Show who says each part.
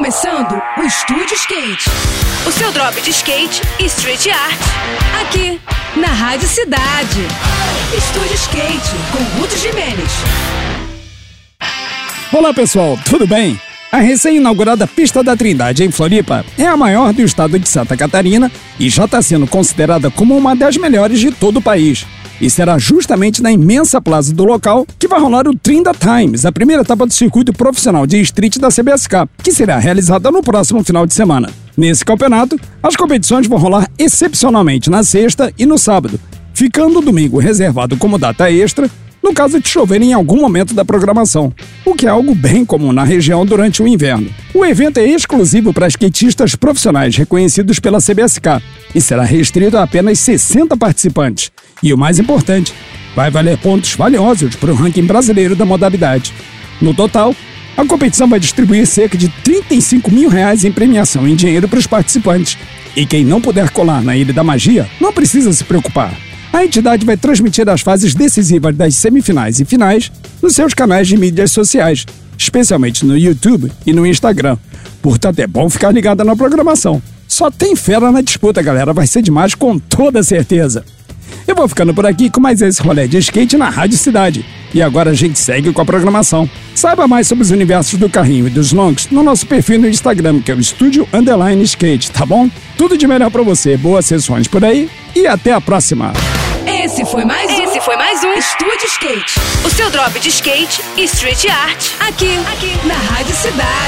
Speaker 1: começando o Estúdio Skate.
Speaker 2: O seu drop de skate e street art.
Speaker 1: Aqui, na Rádio Cidade. Estúdio Skate, com Ruth Jimenez.
Speaker 3: Olá pessoal, tudo bem? A recém-inaugurada Pista da Trindade em Floripa é a maior do estado de Santa Catarina e já está sendo considerada como uma das melhores de todo o país. E será justamente na imensa plaza do local que vai rolar o Trinda Times, a primeira etapa do circuito profissional de street da CBSK, que será realizada no próximo final de semana. Nesse campeonato, as competições vão rolar excepcionalmente na sexta e no sábado, ficando o domingo reservado como data extra no caso de chover em algum momento da programação, o que é algo bem comum na região durante o inverno. O evento é exclusivo para skatistas profissionais reconhecidos pela CBSK e será restrito a apenas 60 participantes. E o mais importante, vai valer pontos valiosos para o ranking brasileiro da modalidade. No total, a competição vai distribuir cerca de 35 mil reais em premiação em dinheiro para os participantes. E quem não puder colar na Ilha da Magia não precisa se preocupar. A entidade vai transmitir as fases decisivas das semifinais e finais nos seus canais de mídias sociais, especialmente no YouTube e no Instagram. Portanto, é bom ficar ligado na programação. Só tem fera na disputa, galera. Vai ser demais com toda certeza. Eu vou ficando por aqui com mais esse rolê de skate na Rádio Cidade. E agora a gente segue com a programação. Saiba mais sobre os universos do carrinho e dos longs no nosso perfil no Instagram, que é o Estúdio Underline Skate, tá bom? Tudo de melhor para você, boas sessões por aí e até a próxima!
Speaker 1: Esse foi mais um.
Speaker 2: Esse foi mais um
Speaker 1: Estúdio Skate.
Speaker 2: O seu drop de skate e street art.
Speaker 1: Aqui, aqui, na Rádio Cidade.